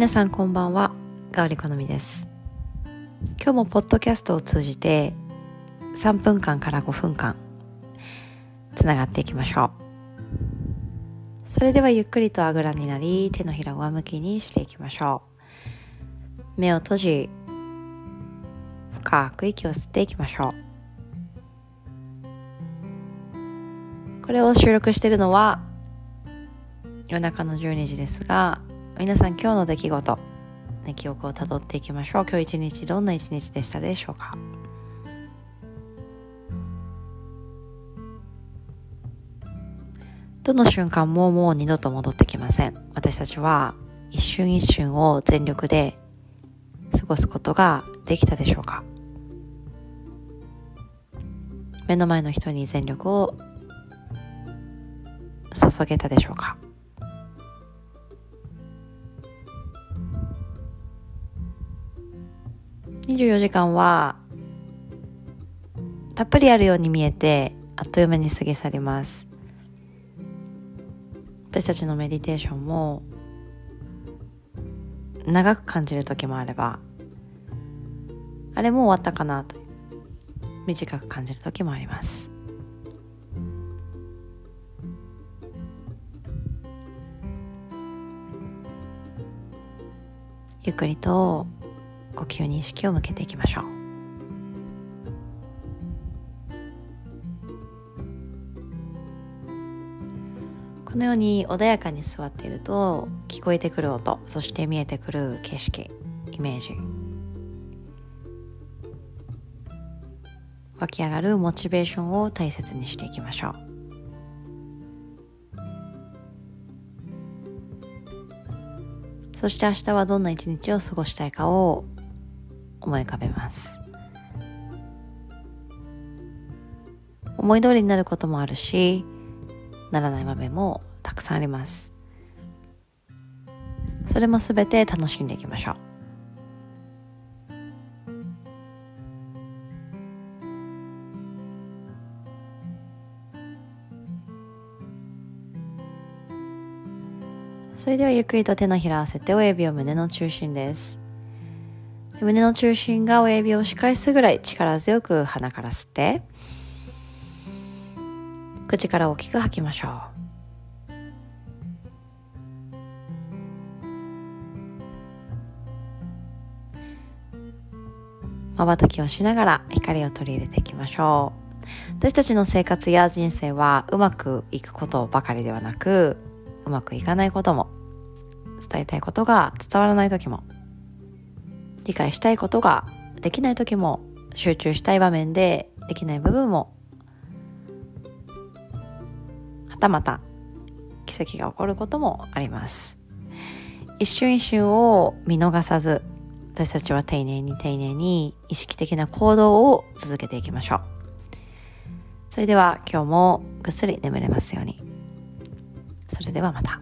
皆さんこんばんは。ガオリコのみです。今日もポッドキャストを通じて3分間から5分間つながっていきましょう。それではゆっくりとあぐらになり手のひら上向きにしていきましょう。目を閉じ深く息を吸っていきましょう。これを収録しているのは夜中の12時ですが皆さん今日の出来事、ね、記憶をたどっていきましょう。今日一日どんな一日でしたでしょうか？どの瞬間ももう二度と戻ってきません。私たちは一瞬一瞬を全力で過ごすことができたでしょうか？目の前の人に全力を注げたでしょうか？24時間はたっぷりあるように見えてあっという間に過ぎ去ります。私たちのメディテーションも長く感じる時もあればあれもう終わったかなと短く感じる時もあります。ゆっくりと呼吸に意識を向けていきましょう。このように穏やかに座っていると聞こえてくる音そして見えてくる景色イメージ湧き上がるモチベーションを大切にしていきましょう。そして明日はどんな一日を過ごしたいかを思い浮かべます。思い通りになることもあるしならない場面もたくさんあります。それもすべて楽しんでいきましょう。それではゆっくりと手のひら合わせて親指を胸の中心です。胸の中心が親指を押し返すぐらい力強く鼻から吸って口から大きく吐きましょう。瞬きをしながら光を取り入れていきましょう。私たちの生活や人生はうまくいくことばかりではなくうまくいかないことも伝えたいことが伝わらない時も理解したいことができない時も集中したい場面でできない部分もはたまた奇跡が起こることもあります。一瞬一瞬を見逃さず私たちは丁寧に丁寧に意識的な行動を続けていきましょう。それでは今日もぐっすり眠れますように。それではまた。